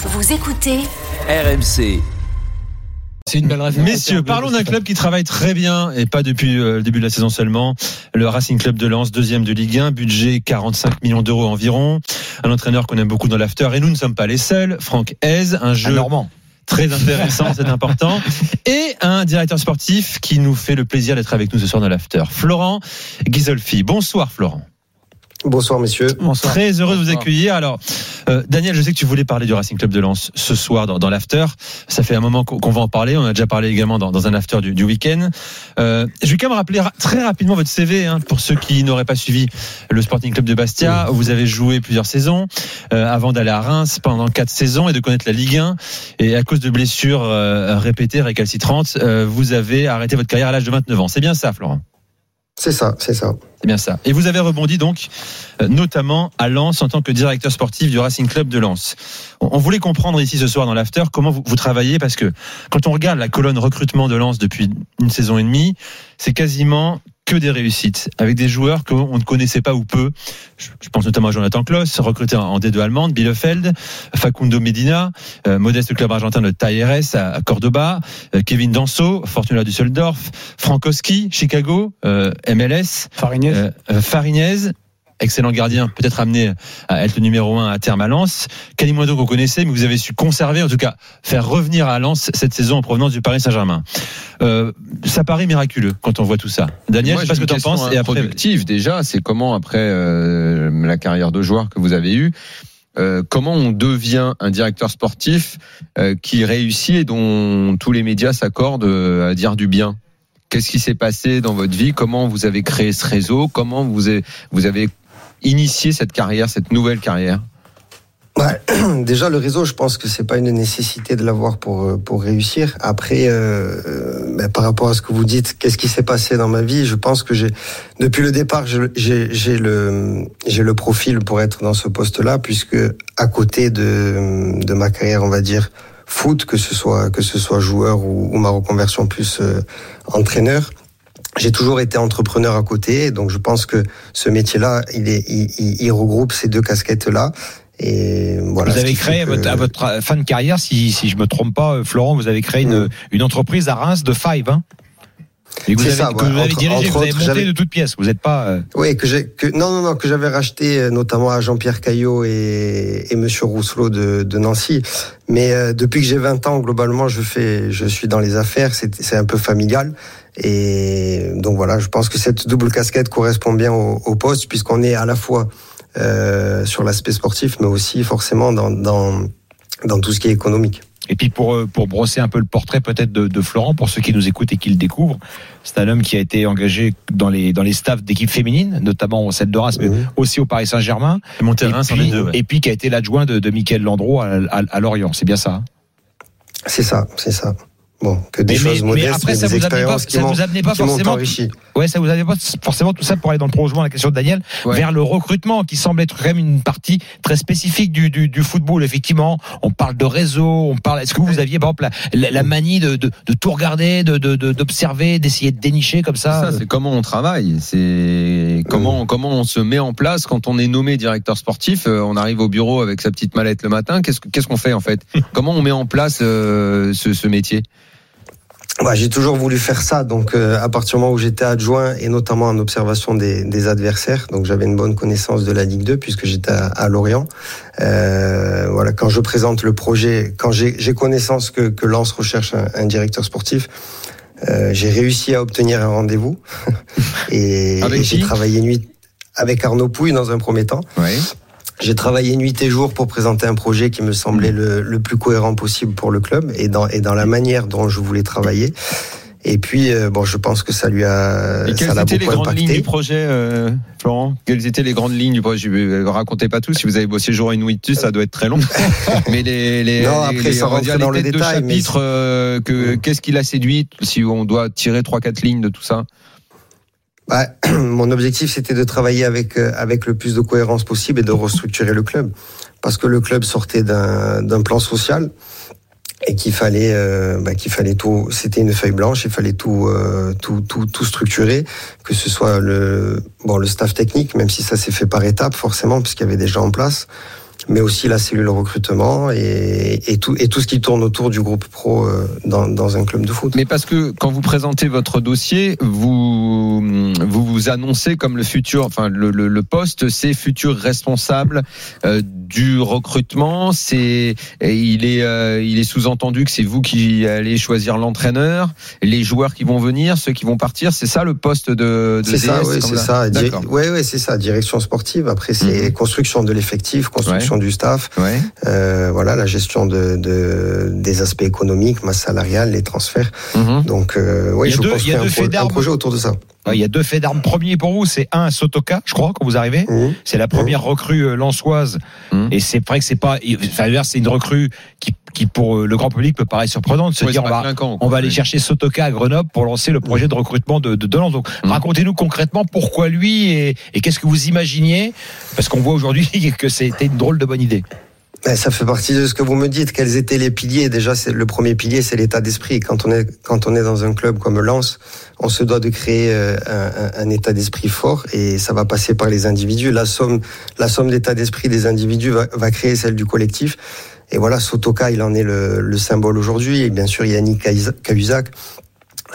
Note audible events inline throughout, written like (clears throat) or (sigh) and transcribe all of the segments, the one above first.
Vous écoutez RMC. C'est une belle référence. Messieurs, parlons d'un club qui travaille très bien et pas depuis euh, le début de la saison seulement. Le Racing Club de Lens, deuxième de Ligue 1, budget 45 millions d'euros environ. Un entraîneur qu'on aime beaucoup dans l'after et nous ne sommes pas les seuls. Franck Hez, un jeu Normand. très intéressant, c'est important. (laughs) Et un directeur sportif qui nous fait le plaisir d'être avec nous ce soir dans l'after. Florent Ghisolfi. Bonsoir Florent. Bonsoir messieurs. Très heureux de vous accueillir. Alors, euh, Daniel, je sais que tu voulais parler du Racing Club de Lens ce soir dans, dans l'after. Ça fait un moment qu'on qu'on va en parler. On a déjà parlé également dans, dans un after du, du week-end. Euh, je vais quand même rappeler ra- très rapidement votre CV hein, pour ceux qui n'auraient pas suivi le Sporting Club de Bastia. Vous avez joué plusieurs saisons euh, avant d'aller à Reims pendant quatre saisons et de connaître la Ligue 1. Et à cause de blessures euh, répétées, récalcitrantes, euh, vous avez arrêté votre carrière à l'âge de 29 ans. C'est bien ça, Florent? C'est ça, c'est ça. c'est bien ça. Et vous avez rebondi donc, euh, notamment à Lens en tant que directeur sportif du Racing Club de Lens. On, voulait comprendre ici ce soir dans l'after comment vous travaillez parce que quand on regarde la colonne recrutement de Lens depuis une saison et demie, c'est quasiment que des réussites avec des joueurs qu'on ne connaissait pas ou peu. Je, pense notamment à Jonathan Kloss, recruté en, en D2 allemande, Bielefeld, Facundo Medina, euh, modeste club argentin de Talleres à, Cordoba, euh, Kevin Danso, Fortuna Düsseldorf, Frankowski, Chicago, euh, MLS, Farignez. euh, Farinez, excellent gardien, peut-être amené à être le numéro un à terme à Lens. Kalimundo que vous connaissez, mais vous avez su conserver, en tout cas faire revenir à Lens cette saison en provenance du Paris Saint-Germain. Euh, ça paraît miraculeux quand on voit tout ça. Daniel, Moi, je sais pas ce que tu en penses. Et après, déjà, c'est comment après euh, la carrière de joueur que vous avez eue, euh, comment on devient un directeur sportif qui réussit et dont tous les médias s'accordent à dire du bien? Qu'est-ce qui s'est passé dans votre vie? Comment vous avez créé ce réseau? Comment vous avez initié cette carrière, cette nouvelle carrière (clears throat) déjà le réseau, je pense que c'est pas une nécessité de l'avoir pour euh, pour réussir. Après, euh, euh, ben, par rapport à ce que vous dites, qu'est-ce qui s'est passé dans ma vie Je pense que j'ai depuis le départ, j'ai j'ai le j'ai le profil pour être dans ce poste-là, puisque à côté de de ma carrière, on va dire foot, que ce soit que ce soit joueur ou, ma reconversion plus entraîneur. J'ai toujours été entrepreneur à côté, donc je pense que ce métier-là, il, est, il, il- il regroupe ces deux casquettes-là. Et voilà. vous avez créé à que- votre, à votre fin de carrière, si, si je me trompe pas, euh, Florent, vous avez créé une, Mm. une entreprise à Reims de Five. Hein et que vous C'est avez, ça, que ouais. vous avez Entre- dirigé, entre vous avez monté de toutes pièces. Vous n'êtes pas. euh, Oui, que j'ai, que non, non, non, que j'avais racheté euh, notamment à Jean-Pierre Caillot et, et Monsieur Rousselot de, de Nancy. Mais euh, depuis que j'ai 20 ans, globalement, je fais, je suis dans les affaires. C'est, c'est un peu familial. Et donc voilà, je pense que cette double casquette correspond bien au, au poste puisqu'on est à la fois euh, sur l'aspect sportif, mais aussi forcément dans, dans dans tout ce qui est économique. Et puis pour euh, pour brosser un peu le portrait peut-être de, de Florent pour ceux qui nous écoutent et qui le découvrent, c'est un homme qui a été engagé dans les dans les staffs d'équipes féminines, notamment celle de Reims, mais aussi au Paris Saint-Germain. Et puis, deux. ouais. et puis qui a été l'adjoint de, de Michael Landreau à, à, à Lorient. C'est bien ça. hein? C'est ça, c'est ça. Bon, que des Mais- choses mais modestes, après, mais ça des vous amenait pas- expériences qui ça vous amenait pas forcément- enrichi. Ouais, ça vous avait pas forcément tout ça pour aller dans le prolongement de la question de Daniel Ouais. vers le recrutement qui semble être quand même une partie très spécifique du, du, du football. Effectivement, on parle de réseau, on parle. Est-ce que vous aviez par exemple la, la, la manie de, de, de tout regarder, de de- de- d'observer, d'essayer de dénicher comme ça, Ça, c'est comment on travaille. C'est comment comment on se met en place quand on est nommé directeur sportif. euh, on arrive au bureau avec sa petite mallette le matin. Qu'est-ce que- qu'est-ce qu'on fait en fait? (laughs) Comment on met en place euh, ce, ce métier? Ouais, j'ai toujours voulu faire ça. Donc, euh, à partir du moment où j'étais adjoint et notamment en observation des, des adversaires, donc j'avais une bonne connaissance de la Ligue 2 puisque j'étais à, à Lorient. Euh, voilà, quand je présente le projet, quand j'ai connaissance que, que Lens recherche un, un directeur sportif, euh, j'ai réussi à obtenir un rendez-vous (laughs) et, j'ai travaillé nuit avec Arnaud Pouille dans un premier temps. Ouais. J'ai travaillé nuit et jour pour présenter un projet qui me semblait le, le plus cohérent possible pour le club et dans, et dans la manière dont je voulais travailler. Et puis, euh, bon, je pense que ça lui a, Et ça quelles étaient les grandes lignes du projet, euh, Florent? Quelles étaient les grandes lignes du projet? Je ne racontez pas tout. Si vous avez bossé jour et nuit dessus, ça doit être très long. (laughs) mais les, les, Non, les- après, les- sans dire rentrer dans les le détail, mais chapitre, euh, que qu'est-ce qui l'a séduit Si on doit tirer trois quatre lignes de tout ça? (clears throat) Mon objectif, c'était de travailler avec, euh, avec le plus de cohérence possible et de restructurer le club. Parce que le club sortait d'un plan social et qu'il fallait, euh, bah, qu'il fallait tout. C'était une feuille blanche, il fallait tout, euh, tout, tout, tout structurer, que ce soit le, bon, le staff technique, même si ça s'est fait par étapes, forcément, puisqu'il y avait gens en place, mais aussi la cellule recrutement et, et, tout, et tout ce qui tourne autour du groupe pro euh, dans, dans un club de foot. Mais parce que quand vous présentez votre dossier, vous vous, vous annoncez comme le futur, enfin le, le, le poste, c'est futur responsable euh, du recrutement. C'est il est euh, il est sous-entendu que c'est vous qui allez choisir l'entraîneur, les joueurs qui vont venir, ceux qui vont partir. C'est ça le poste de. de C'est ça, oui, c'est ça. Ouais, ouais, c'est ça. Direction sportive. Après, c'est Mhm. construction de l'effectif, construction du staff. Ouais. Euh, voilà, la gestion de, de des aspects économiques, masse salariale, les transferts. Mhm. Donc, euh, Il oui, y a je deux- construis il y a un, pro- projet autour de ça. Il y a deux faits d'armes premiers pour vous. C'est un Sotoka, je crois, quand vous arrivez. Mhm. C'est la première recrue euh, lançoise. Mhm. Et c'est vrai que c'est pas. Enfin, c'est une recrue qui, qui, pour euh, le grand public, peut paraître surprenante de se Ouais, dire on va, on aller chercher Sotoka à Grenoble pour lancer le projet de recrutement de, de, de Lens. Donc, Mhm. racontez-nous concrètement pourquoi lui et, et qu'est-ce que vous imaginiez Parce qu'on voit aujourd'hui (laughs) que c'était une drôle de bonne idée. Ben, ça fait partie de ce que vous me dites. Quels étaient les piliers Déjà, c'est le premier pilier, c'est l'état d'esprit. Quand on est quand on est dans un club comme Lens, on se doit de créer euh, un, un- un état d'esprit fort, et ça va passer par les individus. La somme la somme d'état d'esprit des individus va, va créer celle du collectif. Et voilà, Sotoka, il en est le, le symbole aujourd'hui. Et bien sûr, Yannick Cahuza- Cahuzac,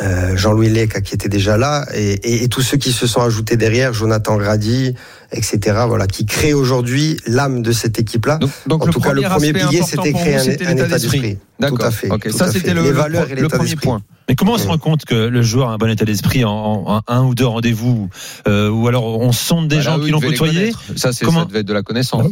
euh, Jean-Louis Leca qui était déjà là, et tous ceux qui se sont ajoutés derrière, Jonathan Grady, etc. Voilà, qui créent aujourd'hui l'âme de cette équipe-là. Donc, donc En le tout cas, premier le premier pilier, c'était créer vous, un, état d'esprit. Tout à fait. Tout ça c'était le, les le valeurs pro- et le l'état premier d'esprit. point. Mais comment on se rend compte que le joueur a un bon état d'esprit en, en- en un ou deux rendez-vous euh, Ou alors on sonde des gens qui l'ont côtoyé. Ça, c'est, Comment ça devait être de la connaissance.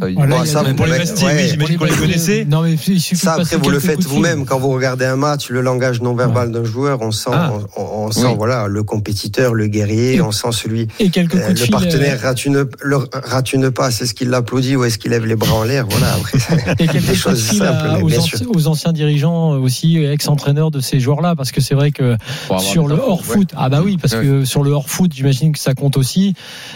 ça. Pour les Ouais, oui, j'imagine qu'on les connaissait. Non, mais il suffit Ça, après, vous le faites vous-même. Quand vous regardez un match, le langage non verbal d'un joueur, on sent, Ah. on, on sent Oui. voilà, le compétiteur, le guerrier, Et- on sent celui, Et quelques euh, coups de le fil. partenaire euh, rate une, le, rate une passe. Est-ce qu'il l'applaudit ou est-ce qu'il lève les bras en l'air? Voilà, après, Et (laughs) des choses simples, à- mais aux, bien anci- sûr. aux anciens dirigeants euh, aussi, ex-entraîneurs de ces joueurs-là, parce que c'est vrai que sur le infos, hors ouais. foot, ah bah oui, parce Ouais. que sur le hors foot, j'imagine que ça compte aussi,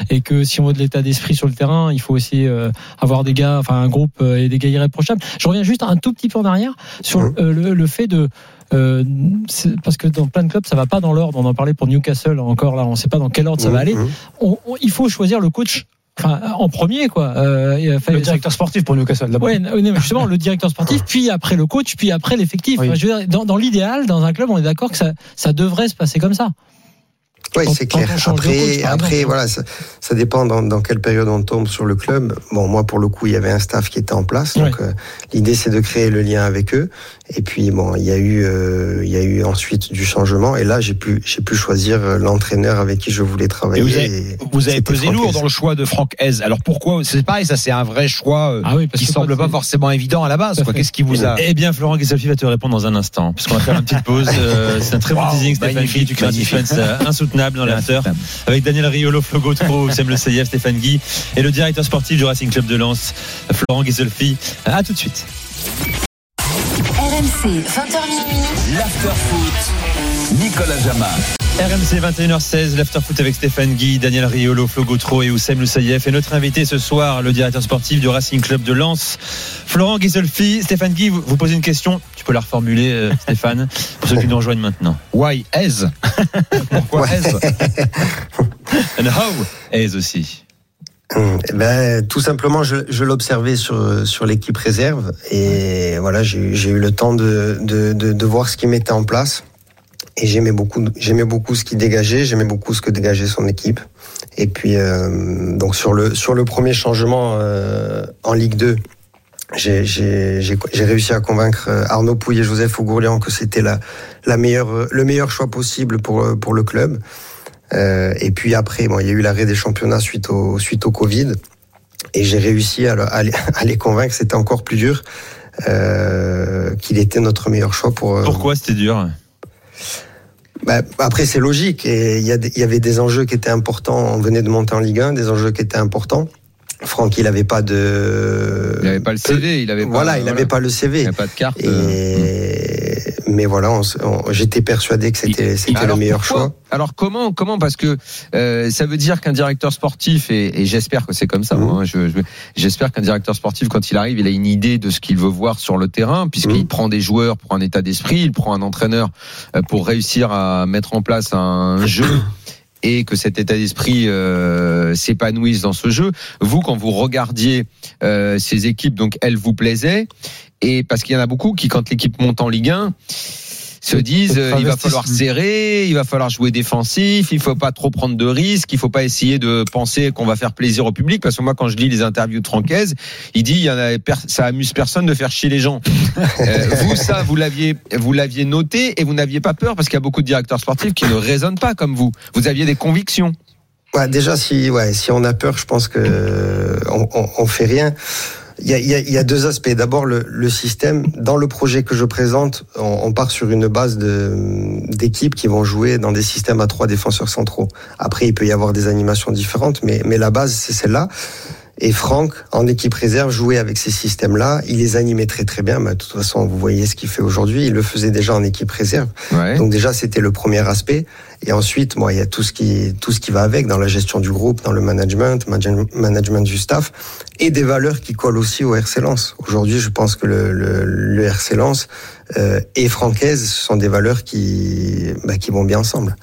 et que si on veut de l'état d'esprit sur le terrain, il faut aussi euh, avoir des gars, enfin un groupe euh, et des gars irréprochables. Je reviens juste un tout petit peu en arrière sur euh, le, le fait de euh, c'est- parce que dans plein de clubs ça va pas dans l'ordre. On en parlait pour Newcastle encore là, on sait pas dans quel ordre ça va aller. Mhm. On- on- il faut choisir le coach. Enfin, en premier, quoi. Euh, Le directeur sportif pour Newcastle d'abord. Ouais, non, mais justement, le directeur sportif, (laughs) puis après le coach, puis après l'effectif. Oui. Enfin, dans, dans l'idéal, dans un club, on est d'accord que ça, ça devrait se passer comme ça. Oui, c'est clair. Après, après voilà, ça, ça dépend dans, dans quelle période on tombe sur le club. Bon, moi, pour le coup, il y avait un staff qui était en place. Donc, euh, l'idée, c'est de créer le lien avec eux. Et puis, bon, il y a eu, euh, il y a eu ensuite du changement. Et là, j'ai pu, j'ai pu choisir euh, l'entraîneur avec qui je voulais travailler. Et vous avez- Et Vous avez c'était pesé lourd dans le choix de Franck Hez. Alors pourquoi? C'est pareil, ça c'est un vrai choix euh, Ah oui, parce qui que semble pas forcément évident à la base. Qu'est-ce qui vous a Eh bien, Florent Guisolfi va te répondre dans un instant, puisqu'on va faire une petite pause. Euh, c'est un très bon teasing, Stéphane. Tu crées un suspense insoutenable dans l'after. Avec Daniel Riolo, Flo Gautreau, (laughs) Sam Le Seyef, Stéphane Guy et le directeur sportif du Racing Club de Lens, Florent Guisolfi. À tout de suite. RMC, 20h minuit. L'afterfoot. Nicolas Jama. RMC 21h16, l'afterfoot avec Stéphane Guy, Daniel Riolo, Flo Gautreau et Oussem Loussaïef. Et notre invité ce soir, le directeur sportif du Racing Club de Lens, Florent Guisolfi. Stéphane Guy, vous, vous posez une question. Tu peux la reformuler, euh, (laughs) Stéphane, pour ceux qui nous rejoignent maintenant. Why Hez (laughs) Pourquoi Hez (laughs) And how Aise aussi? Eh ben, tout simplement, je, je l'observais sur, sur l'équipe réserve et voilà, j'ai eu- le temps de, de, de, de voir ce qu'il mettait en place et j'aimais beaucoup, j'aimais beaucoup ce qu'il dégageait, j'aimais beaucoup ce que dégageait son équipe. Et puis, euh, donc sur le, sur le premier changement euh, en Ligue 2, j'ai réussi à convaincre euh, Arnaud Pouille et Joseph Ougourlian que c'était la, la meilleure, le meilleur choix possible pour, pour le club. Et puis après, bon, il y a eu l'arrêt des championnats suite au, suite au Covid. Et j'ai réussi à, le- à les- (laughs) convaincre, c'était encore plus dur, qu'il était notre meilleur choix pour. Pourquoi c'était dur? Bah, après, c'est logique. Et il y, il avait des enjeux qui étaient importants. On venait de monter en Ligue 1, des enjeux qui étaient importants. Franck, il n'avait pas de. Il n'avait pas le CV, il avait pas, Voilà, il n'avait pas le il CV. n'avait pas de carte. euh, Et... Mais voilà, j'étais persuadé que c'était c'était le meilleur choix. Alors comment comment? Parce que euh, ça veut dire qu'un directeur sportif et, et j'espère que c'est comme ça. Mhm. hein, je- je- j'espère qu'un directeur sportif quand il arrive, il a une idée de ce qu'il veut voir sur le terrain puisqu'il Mhm. prend des joueurs pour un état d'esprit, il prend un entraîneur euh, pour réussir à mettre en place un (coughs) jeu. Et que cet état d'esprit euh, s'épanouisse dans ce jeu. Vous, quand vous regardiez euh, ces équipes, donc elles vous plaisaient, et parce qu'il y en a beaucoup qui, quand l'équipe monte en Ligue 1, se disent euh, il va falloir serrer, il va falloir jouer défensif, il faut pas trop prendre de risques, il faut pas essayer de penser qu'on va faire plaisir au public parce que moi quand je lis les interviews de Francaise, il dit il y en a per- ça amuse personne de faire chier les gens. (laughs) Euh, vous ça vous l'aviez vous l'aviez noté et vous n'aviez pas peur parce qu'il y a beaucoup de directeurs sportifs qui ne raisonnent pas comme vous. Vous aviez des convictions. Ouais, déjà, si, ouais, si on a peur, je pense que on, on, on fait rien. Il y y y a deux aspects. D'abord, le, le système. Dans le projet que je présente, on, on part sur une base d'équipes qui vont jouer dans des systèmes à trois défenseurs centraux. Après, il peut y avoir des animations différentes, mais, mais la base, c'est celle-là. Et Franck, en équipe réserve, jouait avec ces systèmes-là. Il les animait très très bien. Mais de toute façon, vous voyez ce qu'il fait aujourd'hui. Il le faisait déjà en équipe réserve. Ouais. Donc déjà, c'était le premier aspect. Et ensuite, moi, il y a tout ce qui tout ce qui va avec dans la gestion du groupe, dans le management, manage- management du staff, et des valeurs qui collent aussi au RC Lens. Aujourd'hui, je pense que le, le, le RC Lens euh, et Francaise ce sont des valeurs qui bah, qui vont bien ensemble.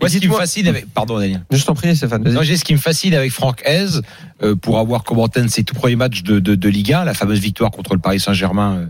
Moi, ce qui me fascine avec, pardon Daniel. Je t'en prie Stéphane. Non, j'ai ce qui me fascine avec Franck Hez, euh, pour avoir commenté un de ses tout premiers matchs de, de, de Ligue 1, la fameuse victoire contre le Paris Saint-Germain euh.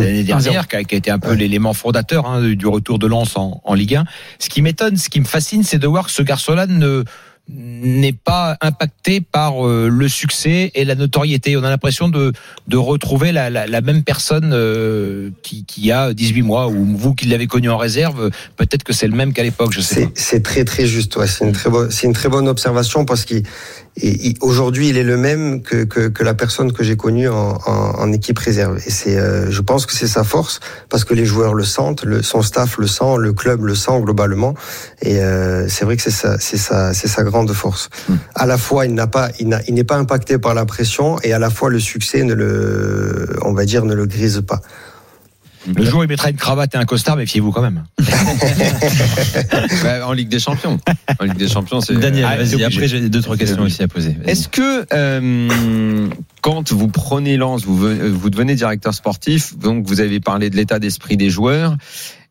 L'année dernière, qui a, qui a été un peu Ouais. l'élément fondateur hein, du retour de Lens en, en Ligue 1. Ce qui m'étonne, ce qui me fascine, c'est de voir que ce garçon-là ne n'est pas impacté par euh, le succès et la notoriété. On a l'impression de, de retrouver la, la, la même personne euh, qui, qui a 18 mois, ou vous qui l'avez connu en réserve, peut-être que c'est le même qu'à l'époque, je sais C'est très très juste. Ouais. C'est une très bonne une très bonne observation parce et- il- aujourd'hui il est le même que que, que la personne que j'ai connue en, en, en équipe réserve. Et c'est euh, je pense que c'est sa force parce que les joueurs le sentent, le, son staff le sent, le club le sent globalement. Et c'est vrai que c'est ça c'est sa c'est sa grande force. À la fois il n'a pas il n'a il n'est pas impacté par la pression et à la fois le succès ne le on va dire ne le grise pas. Le jour où il mettra une cravate et un costard, méfiez-vous quand même. (laughs) Bah, en Ligue des Champions. En Ligue des Champions, c'est Daniel, Ah, vas-y. Après, j'ai deux trois questions aussi à poser. Vas-y. Est-ce que euh, quand vous prenez Lens, vous, vous devenez directeur sportif, donc vous avez parlé de l'état d'esprit des joueurs.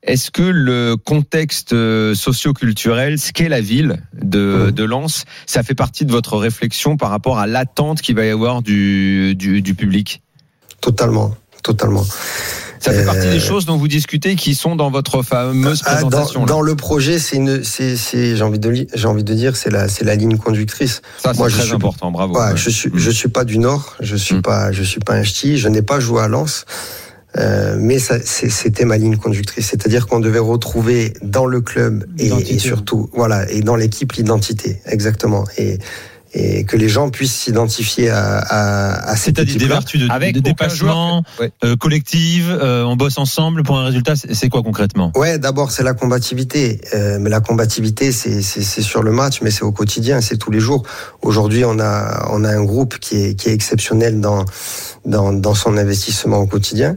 Est-ce que le contexte euh, socio-culturel, ce qu'est la ville de, Mhm. de Lens, ça fait partie de votre réflexion par rapport à l'attente qu'il va y avoir du, du, du public? Totalement, totalement. Ça fait Euh, partie des choses dont vous discutez qui sont dans votre fameuse Ah, dans, présentation. dans le projet, c'est une, c'est, c'est, j'ai envie de, li- j'ai envie de dire, c'est la, c'est la ligne conductrice. Ça, c'est très suis- important. Bravo. Ouais, Ouais. je suis, Mm. je suis pas du Nord, je suis Mm. pas, je suis pas un ch'ti, je n'ai pas joué à Lens. Euh, mais c'était ma ligne conductrice, c'est-à-dire qu'on devait retrouver dans le club et, et surtout, voilà, et dans l'équipe l'identité, exactement, et, et que les gens puissent s'identifier à, à, à cette C'est-à-dire des vertus de, Avec de dépassement, Ouais. euh, collective, euh, on bosse ensemble pour un résultat. C'est c'est quoi concrètement? Ouais, d'abord c'est la combativité, Euh, mais la combativité c'est c'est c'est sur le match, mais c'est au quotidien, c'est tous les jours. Aujourd'hui, on a on a un groupe qui est qui est exceptionnel dans dans dans son investissement au quotidien.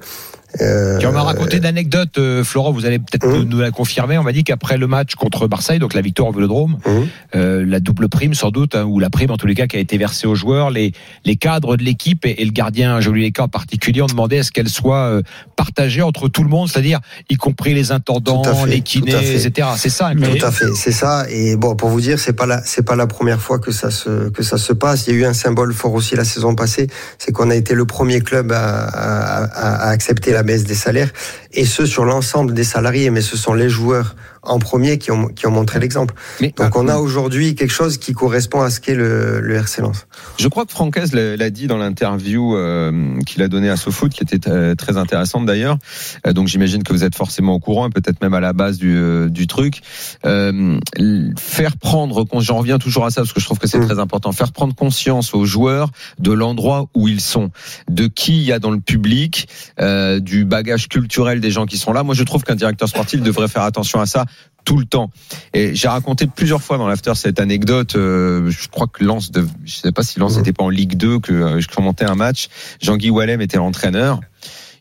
Euh, on m'a raconté une anecdote, euh, Florent, vous allez peut-être Hum. nous, la confirmer. On m'a dit qu'après le match contre Marseille, donc la victoire au Vélodrome, hum, euh, la double prime sans doute, hein, ou la prime en tous les cas qui a été versée aux joueurs, les, les cadres de l'équipe et, et le gardien Joli Leca en particulier ont demandé à ce qu'elle soit euh, partagée entre tout le monde, c'est-à-dire y compris les intendants, fait, les kinés, etc. C'est ça. Tout à fait, c'est ça. Et bon, pour vous dire, c'est pas la, c'est pas la première fois que ça se, que ça se passe. Il y a eu un symbole fort aussi la saison passée, c'est qu'on a été le premier club à, à, à- à accepter la baisse des salaires, et ce sur l'ensemble des salariés. Mais ce sont les joueurs en premier qui ont, qui ont montré l'exemple. Donc on a aujourd'hui quelque chose qui correspond à ce qu'est le, le RC Lens. Je crois que Francaise l'a dit dans l'interview euh, qu'il a donnée à SoFoot, qui était euh, très intéressante d'ailleurs. Euh, donc j'imagine que vous êtes forcément au courant, et peut-être même à la base du, euh, du truc. Euh, faire prendre, j'en reviens toujours à ça parce que je trouve que c'est Mm. très important, faire prendre conscience aux joueurs de l'endroit où ils sont, de qui il y a dans le public, euh, du bagage culturel des gens qui sont là. Moi, je trouve qu'un directeur sportif devrait faire attention à ça tout le temps. Et j'ai raconté plusieurs fois dans l'after cette anecdote. euh, je crois que Lens, de, je sais pas si Lens Mhm. n'était pas en Ligue 2 que euh, je commentais un match. Jean-Guy Wallem était l'entraîneur.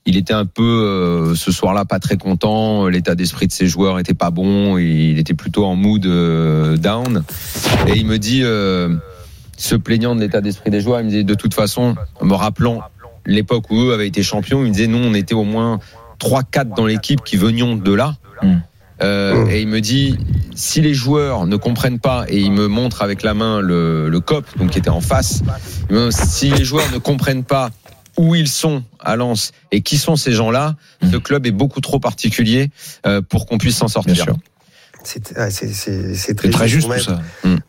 Il était un peu euh, ce soir-là pas très content. L'état d'esprit de ses joueurs était pas bon. Il était plutôt en mood down. Et il me dit, se plaignant de l'état d'esprit des joueurs, il me dit de toute façon, en me rappelant l'époque où eux avaient été champions, il me disait nous on était au moins 3-4 dans l'équipe qui venions de là. Mm. Euh. Et il me dit si les joueurs ne comprennent pas et il me montre avec la main le, cop donc qui était en face, si les joueurs ne comprennent pas où ils sont à Lens et qui sont ces gens-là, ce club est beaucoup trop particulier euh, pour qu'on puisse s'en sortir. C'est ah, c'est- très, très juste Vous ça.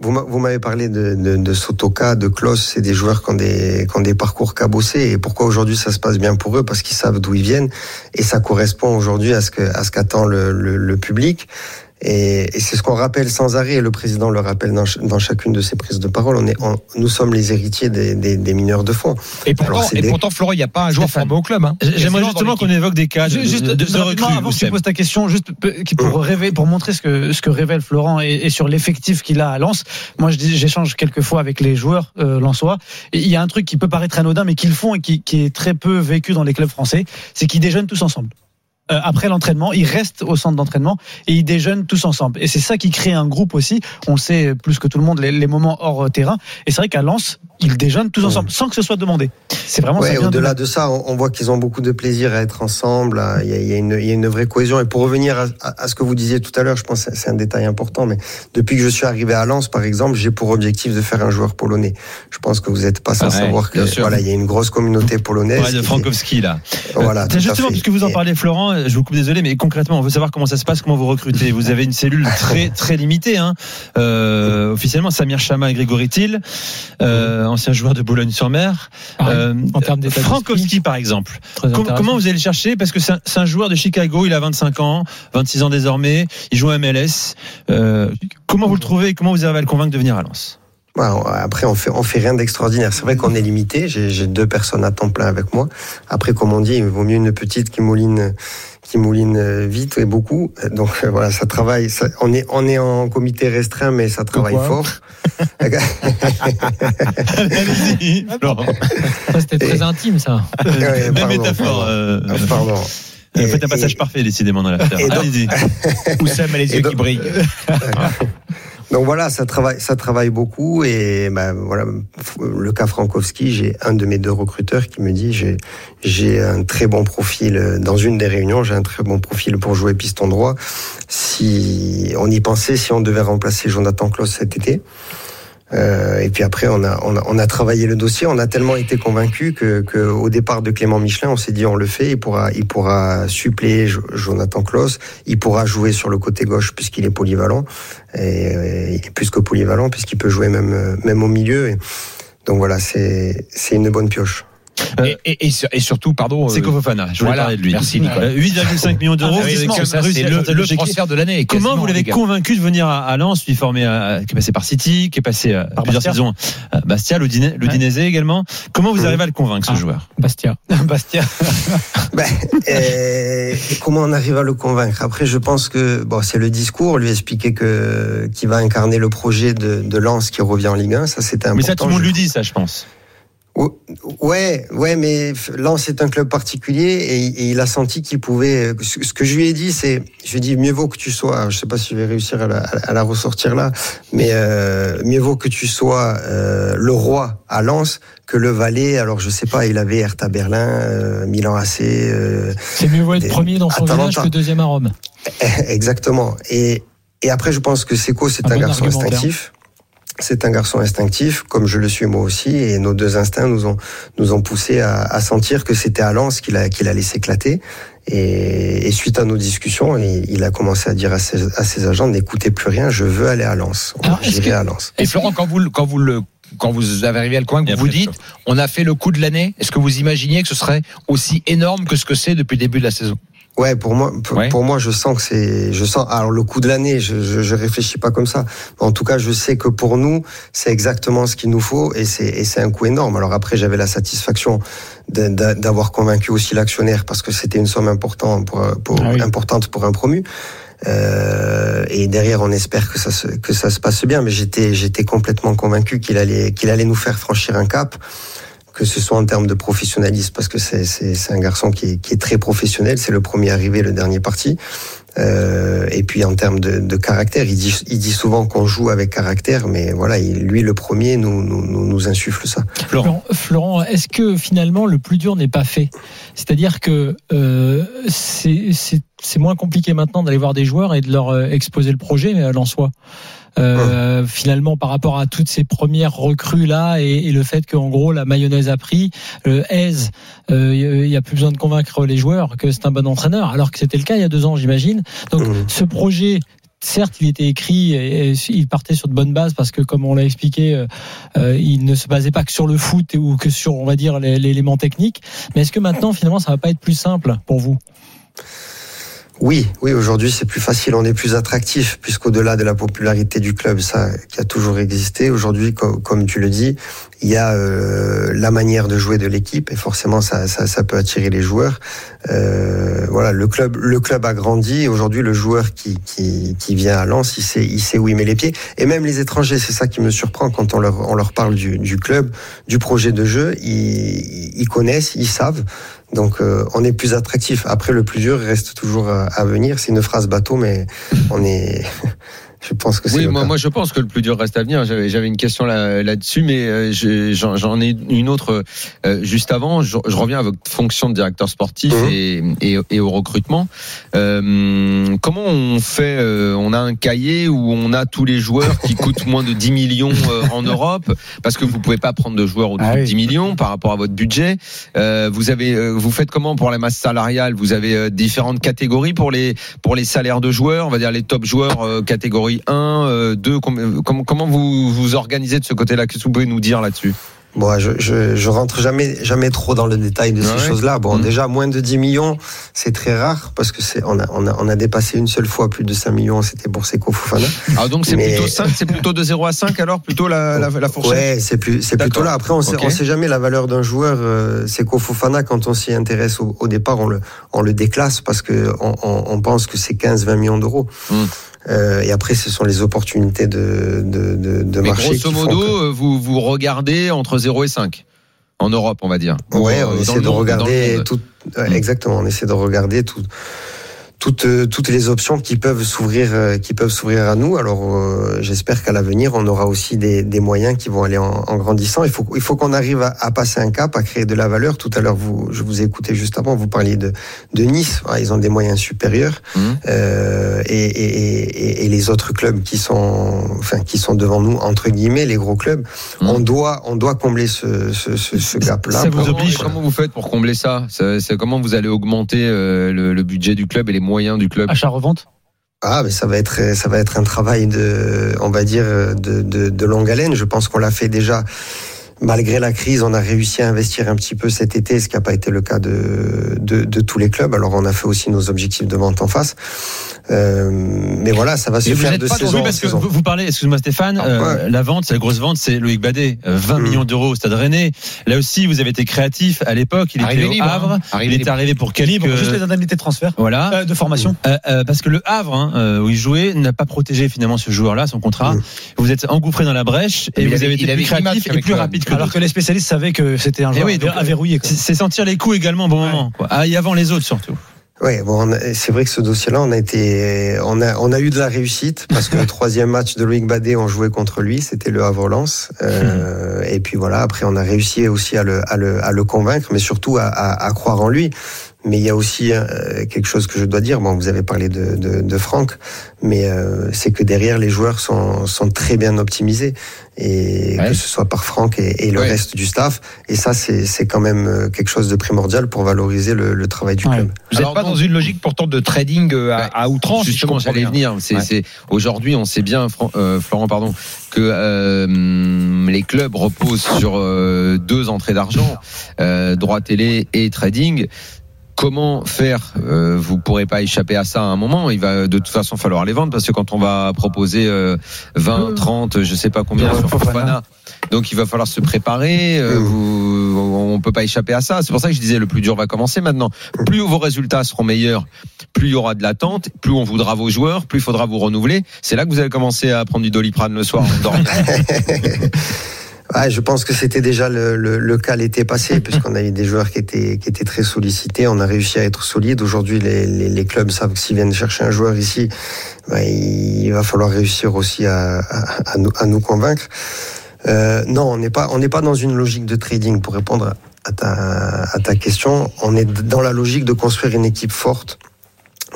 Vous m'a- vous m'avez parlé de, de, de Sotoka, de Klaus, c'est des joueurs qui ont des, qui ont des parcours cabossés. Et pourquoi aujourd'hui ça se passe bien pour eux? Parce qu'ils savent d'où ils viennent et ça correspond aujourd'hui à ce que à ce qu'attend le, le, le public. Et, et c'est ce qu'on rappelle sans arrêt. Et le président le rappelle dans, ch- dans chacune de ses prises de parole. On est, on- nous sommes les héritiers des, des, des mineurs de fond. Et pourtant, Alors, et des- pourtant Florent, il n'y a pas un joueur formé au club. Hein. J'aimerais justement qu'on évoque des cas de, Juste, de, de, de recrues, avant que tu poses ta question, juste pour révéler, pour montrer ce que ce que révèle Florent et, et sur l'effectif qu'il a à Lens. Moi, j'échange quelques fois avec les joueurs euh, lensois. Il y a un truc qui peut paraître anodin, mais qu'ils font et qui, qui est très peu vécu dans les clubs français, c'est qu'ils déjeunent tous ensemble. Euh, après l'entraînement, ils restent au centre d'entraînement et ils déjeunent tous ensemble. Et c'est ça qui crée un groupe aussi. On sait plus que tout le monde, les, les moments hors euh, terrain. Et c'est vrai qu'à Lens, ils déjeunent tous ensemble, sans que ce soit demandé. C'est vraiment ça Ouais, de au-delà là. de ça, on, on voit qu'ils ont beaucoup de plaisir à être ensemble. à- Il y a, il y a une, il y a une vraie cohésion. Et pour revenir à, à- à ce que vous disiez tout à l'heure, je pense que c'est un détail important. Mais depuis que je suis arrivé à Lens, par exemple, j'ai pour objectif de faire un joueur polonais. Je pense que vous n'êtes pas sans ouais, savoir que voilà, il y a une grosse communauté polonaise. Ouais, de Frankowski là. fait- Voilà, Euh, tout justement, fait. puisque vous en Et- parlez, Florent, je vous coupe désolé, mais concrètement, on veut savoir comment ça se passe, comment vous recrutez. Vous avez une cellule très très limitée. Hein. Euh, officiellement, Samir Chama et Grégory Thiel, euh, ancien joueur de Boulogne-sur-Mer. Pareil, Euh, en termes d'état Frankowski, par exemple. Com- comment vous allez le chercher? Parce que c'est un, joueur de Chicago, il a 25 ans, 26 ans désormais, il joue à MLS. Euh, comment vous le trouvez? Et comment vous arrivez à le convaincre de venir à Lens? On- après, on fait, on fait rien d'extraordinaire. C'est vrai qu'on est limité. J'ai j'ai deux personnes à temps plein avec moi. Après, comme on dit, il vaut mieux une petite qui mouline, qui mouline euh, vite et beaucoup. Donc euh, voilà, ça travaille. ça- on est, on est en comité restreint, mais ça travaille Pourquoi fort. Allez-y, Florent. Ça, c'était très intime, ça. Ouais, Même pardon, métaphore. pardon. euh, Ah, Pardon. Vous faites un Et- passage parfait, décidément, dans l'affaire. Allez-y. Oussem a les yeux donc- qui brillent. (laughs) Donc voilà, ça travaille, ça travaille beaucoup et ben voilà, le cas Frankowski, j'ai un de mes deux recruteurs qui me dit j'ai j'ai un très bon profil euh, dans une des réunions, j'ai un très bon profil pour jouer piston droit. Si on y pensait, si on devait remplacer Jonathan Klaus cet été. Euh, et puis après, on a, on a, on a travaillé le dossier. On a tellement été convaincus que, que au départ de Clément Michelin, on s'est dit on le fait. Il pourra, il pourra suppléer Jo- Jonathan Klaus. Il pourra jouer sur le côté gauche puisqu'il est polyvalent. Et euh, il est plus que polyvalent puisqu'il peut jouer même, euh, même au milieu. Et donc voilà, c'est une bonne pioche. Et, et, et, sur- et surtout, pardon. C'est euh, Fofana, je voulais voilà. parler de lui. Merci, Nicolas. Euh, 8,5 millions d'euros. Ah, c'est le, le transfert de l'année. Comment vous l'avez convaincu de venir à, à Lens, lui formé à, qui est passé par City, qui est passé à Par plusieurs Bastia. saisons à Bastia, l'Udine- l'Udinese également. Comment vous Mhm. arrivez à le convaincre, ce Ah. joueur Bastia. (laughs) Bastia. Ben, euh, et comment on arrive à le convaincre? Après, je pense que bon, c'est le discours, lui expliquer que qui va incarner le projet de, de Lens qui revient en Ligue 1. Ça, c'était important. Mais ça, tout le monde lui dit, ça, je pense. Ou- Ouais, ouais, mais Lens est un club particulier et, et il a senti qu'il pouvait. Ce que je lui ai dit, c'est, je lui ai dit mieux vaut que tu sois. Je sais pas si je vais réussir à la, à la ressortir là, mais euh, mieux vaut que tu sois euh, le roi à Lens que le valet. Alors je sais pas, il avait Hertha Berlin, euh, Milan AC. euh, C'est mieux vaut être premier dans son village que deuxième à Rome. Exactement. Et, et après, je pense que Seco, c'est Un un, bon garçon instinctif. C'est un garçon instinctif, comme je le suis moi aussi, et nos deux instincts nous ont nous ont poussé à, à sentir que c'était à Lens qu'il a qu'il allait s'éclater. Et, et suite à nos discussions, il, il a commencé à dire à ses, à ses agents n'écoutez plus rien, je veux aller à Lens. J'irai à Lens. Et Florent, quand vous, le- quand vous le, quand vous avez arrivé à le Et vous vous dites, on a fait le coup de l'année. Est-ce que vous imaginiez que ce serait aussi énorme que ce que c'est depuis le début de la saison? Ouais, pour moi, pour, Ouais. pour moi, je sens que c'est, je sens. Alors le coup de l'année, je, je, je réfléchis pas comme ça. En tout cas, je sais que pour nous, c'est exactement ce qu'il nous faut et c'est et c'est un coût énorme. Alors après, j'avais la satisfaction d'avoir convaincu aussi l'actionnaire parce que c'était une somme importante pour, pour Ah oui. importante pour un promu. Euh, et derrière, on espère que ça se que ça se passe bien. Mais j'étais j'étais complètement convaincu qu'il allait qu'il allait nous faire franchir un cap que ce soit en termes de professionnalisme, parce que c'est c'est c'est un garçon qui est, qui est très professionnel, c'est le premier arrivé, le dernier parti. Euh, et puis en termes de, de caractère, il dit, il dit souvent qu'on joue avec caractère, mais voilà, il- lui le premier nous, nous, nous, insuffle ça. Florent. Florent, est-ce que finalement le plus dur n'est pas fait? C'est-à-dire que euh, c'est c'est- c'est moins compliqué maintenant d'aller voir des joueurs et de leur euh, exposer le projet euh, l'en-soi. Euh, Finalement, par rapport à toutes ces premières recrues là et, et le fait qu'en gros la mayonnaise a pris, le aise, euh, il y a plus besoin de convaincre les joueurs que c'est un bon entraîneur, alors que c'était le cas il y a deux ans, j'imagine. Donc Mhm. ce projet. Certes, il était écrit et il partait sur de bonnes bases parce que, comme on l'a expliqué, euh, euh, il ne se basait pas que sur le foot ou que sur, on va dire, l'élément technique. Mais est-ce que maintenant, finalement, ça va pas être plus simple pour vous? Oui, oui, aujourd'hui c'est plus facile, on est plus attractif, puisqu'au-delà de la popularité du club, ça qui a toujours existé, aujourd'hui, co- comme tu le dis, il y a euh, la manière de jouer de l'équipe, et forcément ça, ça peut attirer les joueurs. Euh, voilà, le club, le club a grandi, aujourd'hui le joueur qui, qui, qui vient à Lens, il sait, il sait où il met les pieds, et même les étrangers, c'est ça qui me surprend quand on leur, on leur parle du, du club, du projet de jeu, ils, ils connaissent, ils savent. Donc euh, on est plus attractif. Après le plus dur reste toujours à venir. C'est une phrase bateau, mais on est. (laughs) Je pense que c'est Oui, moi, moi je pense que le plus dur reste à venir. J'avais j'avais une question là- là-dessus, mais euh, j'en j'en ai une autre euh, juste avant. Je, je reviens à votre fonction de directeur sportif Mhm. et, et, et au recrutement. Euh, comment on fait euh, On a un cahier où on a tous les joueurs qui coûtent moins de 10 millions euh, en Europe, parce que vous pouvez pas prendre de joueurs au-dessus Ah oui. de 10 millions par rapport à votre budget. Euh, vous avez, vous faites comment pour la masse salariale? Vous avez différentes catégories pour les pour les salaires de joueurs? On va dire les top joueurs euh, catégorie 1, euh, 2. com- com- comment vous vous organisez de ce côté-là? Qu'est-ce que vous pouvez nous dire là-dessus? Bon, je, je, je rentre jamais, jamais trop dans le détail de Ouais. ces choses-là. Bon, Mhm. déjà, moins de 10 millions, c'est très rare parce que c'est, on a, on a, on a dépassé une seule fois plus de 5 millions, c'était pour Seko Fofana. Ah donc c'est Mais- plutôt 5, c'est plutôt de 0 à 5 alors? Plutôt la, la, la fourchette? Ouais, c'est plus, c'est plutôt là. Après, on sait, on sait jamais la valeur d'un joueur. Euh, Seko Fofana, quand on s'y intéresse au, au départ, on le, on le déclasse parce que on, on, on pense que c'est 15-20 millions d'euros. Mhm. Euh, et après, ce sont les opportunités de, de, de, de Mais marché. grosso modo, que- euh, vous vous regardez entre 0 et 5 en Europe, on va dire. Ouais, Ou, on essaie de monde, regarder tout. ouais, Mm. Exactement, on essaie de regarder tout, toutes euh, toutes les options qui peuvent s'ouvrir euh, qui peuvent s'ouvrir à nous. Alors euh, j'espère qu'à l'avenir on aura aussi des, des moyens qui vont aller en, en grandissant. Il faut il faut qu'on arrive à, à passer un cap, à créer de la valeur. Tout à l'heure vous je vous ai écouté juste avant, vous parliez de de Nice. Ah, ils ont des moyens supérieurs Mhm. euh, et, et, et, et les autres clubs qui sont enfin qui sont devant nous entre guillemets les gros clubs. Mhm. On doit on doit combler ce ce, ce, ce gap là. Ça vous Comment, oblige. comment vous faites pour combler ça? C'est c'est comment vous allez augmenter euh, le, le budget du club et les moyens du club Achat-revente Ah, mais ça va être ça va être un travail de, on va dire de, de, de longue haleine. Je pense qu'on l'a fait déjà. Malgré la crise, on a réussi à investir un petit peu cet été, ce qui n'a pas été le cas de, de, de tous les clubs. Alors on a fait aussi nos objectifs de vente en face. Euh, mais voilà, ça va se vous faire de pas saison parce que saison. vous, vous parlez, excuse-moi Stéphane, Ah, euh, ouais. la vente, c'est la grosse vente, c'est Loïc Badet, Euh, 20 Mm. millions d'euros au Stade Rennais. Là aussi, vous avez été créatif à l'époque. Il Arrivé était au libre, Havre. hein. Arrivé il est arrivé pour quelques. Libre, juste les indemnités de transfert, Voilà. euh, de formation. Euh, euh, parce que le Havre, hein, euh, où il jouait, n'a pas protégé finalement ce joueur-là, son contrat. Mm. Vous êtes engouffré dans la brèche et Mais il vous avait- avez été plus créatif et plus rapide que Alors que les spécialistes savaient que c'était un Eh joueur oui, donc, à verrouiller. quoi. C'est sentir les coups également au bon moment. Quoi. Ah, et avant les autres surtout. Ouais, bon, c'est vrai que ce dossier-là, on a été, on a, on a eu de la réussite parce que le (laughs) troisième match de Loïc Badet, on jouait contre lui, c'était le Havre-Lens. Euh, et puis voilà, après, on a réussi aussi à le, à le, à le convaincre, mais surtout à, à, à croire en lui. Mais il y a aussi euh, quelque chose que je dois dire. Bon, vous avez parlé de, de, de Franck, mais euh, c'est que derrière, les joueurs sont, sont très bien optimisés, et Ouais. que ce soit par Franck et, et le Ouais. reste du staff. Et ça, c'est quand même euh, quelque chose de primordial pour valoriser le, le travail du Ouais. club. Vous n'êtes pas donc- dans une logique pourtant de trading à, à outrance. Justement, j'allais venir. C'est, aujourd'hui, on sait bien, Fran- euh, Florent, pardon, que euh, les clubs reposent sur euh, deux entrées d'argent, euh, droit télé et trading. Comment faire euh, Vous pourrez pas échapper à ça à un moment. Il va de toute façon falloir les vendre parce que quand on va proposer euh, 20, 30, je sais pas combien sur Fofana. Donc il va falloir se préparer. euh, Mm. vous, on peut pas échapper à ça. C'est pour ça que je disais le plus dur va commencer maintenant. Plus vos résultats seront meilleurs, plus il y aura de l'attente, plus on voudra vos joueurs, plus il faudra vous renouveler. C'est là que vous allez commencer à prendre du doliprane le soir en dormant. (laughs) Ouais, je pense que c'était déjà le, le, le cas l'été passé, (laughs) puisqu'on a eu des joueurs qui étaient, qui étaient très sollicités. On a réussi à être solide. Aujourd'hui, les, les, les clubs savent que s'ils viennent chercher un joueur ici, ben, il va falloir réussir aussi à, à, à nous, à nous convaincre. Euh, non, on n'est pas, on n'est pas dans une logique de trading. Pour répondre à ta, à ta question, on est dans la logique de construire une équipe forte.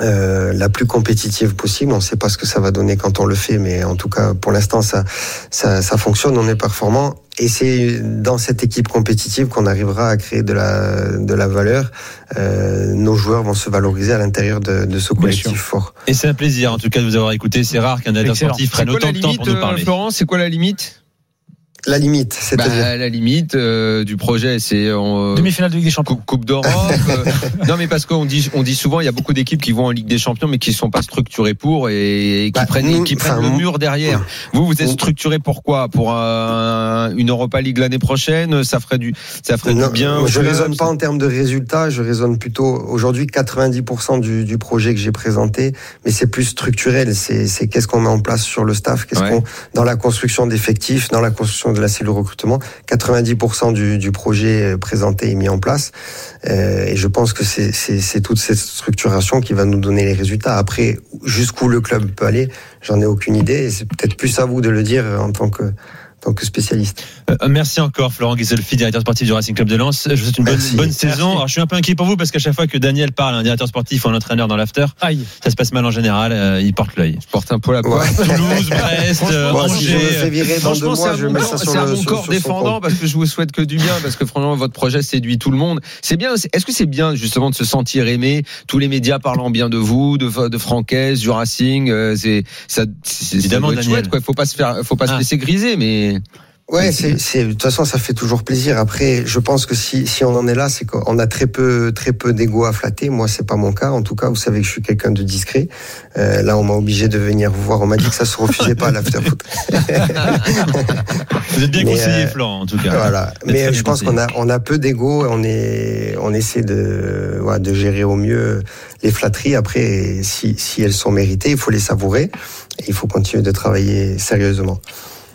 Euh, la plus compétitive possible. On ne sait pas ce que ça va donner quand on le fait, mais en tout cas, pour l'instant, ça, ça, ça fonctionne, on est performant. Et c'est dans cette équipe compétitive qu'on arrivera à créer de la, de la valeur. Euh, nos joueurs vont se valoriser à l'intérieur de, de ce collectif fort. Et c'est un plaisir, en tout cas, de vous avoir écouté. C'est rare qu'un Excellent. sportif prenne autant la de temps limite, pour nous euh, parler. Florent C'est quoi la limite? La limite, c'est-à-dire. bah, La limite euh, du projet, c'est euh, Demi-finale de Ligue des Champions. Coupe, coupe d'Europe. euh, (laughs) non, mais parce qu'on dit, on dit souvent, il y a beaucoup d'équipes qui vont en Ligue des Champions, mais qui sont pas structurées pour et, et qui Bah, prennent, nous, qui prennent enfin, le mur derrière. Vous, vous êtes structuré pour quoi? Pour un- une Europa League l'année prochaine? Ça ferait du, ça ferait Non, du bien. je club, raisonne pas en termes de résultats, je raisonne plutôt aujourd'hui 90% du, du projet que j'ai présenté, mais c'est plus structurel. C'est c'est qu'est-ce qu'on met en place sur le staff, qu'est-ce Ouais. qu'on dans la construction d'effectifs, dans la construction de la cellule recrutement. 90% du, du projet présenté est mis en place, Euh, et je pense que c'est toute cette structuration qui va nous donner les résultats. Après, jusqu'où le club peut aller, j'en ai aucune idée. C'est peut-être plus à vous de le dire en tant que tant que spécialiste. Euh, merci encore, Florent Guiselfi, directeur sportif du Racing Club de Lens. Je vous souhaite une bonne, saison. Alors, je suis un peu inquiet pour vous parce qu'à chaque fois que Daniel parle, un directeur sportif ou un entraîneur dans l'after, Aïe. ça se passe mal en général. euh, il porte l'œil. Je porte un peu la poisse. Ouais. (laughs) Toulouse, Brest, euh, Moi, si je me Angers. fais virer dans deux Franchement, c'est mois, à je mets corps, ça sur le mon corps sur défendant compte. parce que je vous souhaite que du bien parce que franchement votre projet séduit tout le monde. C'est bien. Est-ce que c'est bien justement de se sentir aimé? Tous les médias parlant bien de vous, de, de Francaise, du Racing. euh, C'est ça. c'est- c'est- Évidemment, Daniel. chouette, quoi. Faut pas se faire, faut pas Ah. se laisser griser, mais. Ouais, c'est, c'est, de toute façon, ça fait toujours plaisir. Après, je pense que si, si on en est là, c'est qu'on a très peu, très peu d'ego à flatter. Moi, c'est pas mon cas. En tout cas, vous savez que je suis quelqu'un de discret. Euh, là, on m'a obligé de venir vous voir. On m'a dit que ça se refusait pas à l'afterfoot. Vous êtes bien (laughs) Mais, conseillé, euh, Florent, en tout cas. voilà. Mais bien je pense conseillé. qu'on a, on a peu d'ego. On est, on essaie de, gérer au mieux les flatteries. Après, si, si elles sont méritées, il faut les savourer. Et il faut continuer de travailler sérieusement.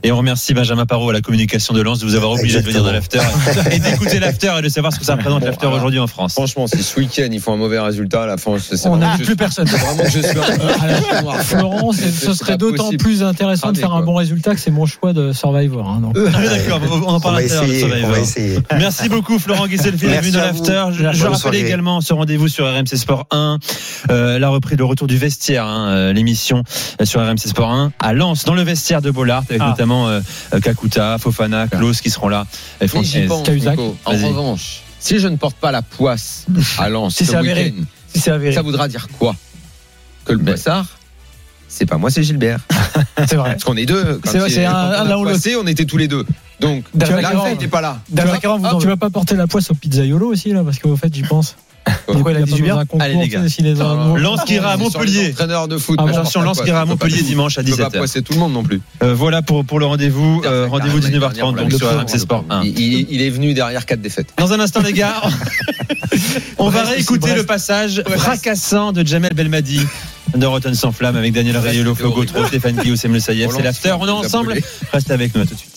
Et on remercie Benjamin Parot à la communication de Lens de vous avoir obligé de venir dans l'after et d'écouter l'after et de savoir ce que ça représente Bon, l'after aujourd'hui en France. Franchement, si ce week-end ils font un mauvais résultat à la fin, c'est On n'a plus je- personne. vraiment je suis. Florent, c'est- C'est ce serait d'autant plus intéressant de Allez, faire un bon résultat que c'est mon choix de Survivor. hein, donc. (laughs) Ah d'accord, on en parle à essayer. On Survivor. va essayer. Merci beaucoup Florent Guisselfi d'être Merci venu dans à l'after. Je, je rappelle soirée. également ce rendez-vous sur RMC Sport 1, euh, la reprise, le retour du vestiaire, hein, euh, l'émission sur RMC Sport 1 à Lens, dans le vestiaire de Bollard, avec Ah. notamment euh, euh, Kakuta, Fofana, Klaus qui seront là. Et. En revanche, si je ne porte pas la poisse (laughs) à Lens Si ce week-end, Si ça voudra dire quoi Que le poissard, c'est pas moi, c'est Gilbert. (laughs) C'est vrai. Parce qu'on est deux. Quand C'est vrai, c'est un- on un on était tous les deux. Donc, là, il n'était pas là. Vous Ah, tu vas pas porter la poisse au pizzaiolo aussi là parce qu'au fait j'y pense. (laughs) Pourquoi il a y dit pas du bien besoin d'un concours, Allez, les gars. Lens qui ira à Montpellier. Entraîneur de foot. Attention, quoi, qui ira à Montpellier dimanche à ça peut pas 17h. poisser tout le monde non plus. Euh, voilà pour, pour le rendez-vous. Euh, rendez-vous carrément 19h30 l'année donc sur dernière, on RMC l'a Sport vu. 1. Il, est venu derrière quatre défaites. Dans un instant, les gars, (laughs) on va réécouter le passage fracassant de Jamel Belmadi de Rotten sans flamme avec Daniel horrible. Gautreau, Stéphane Guillaume, Saïef. C'est l'after. On est ensemble. Restez avec nous à tout de suite.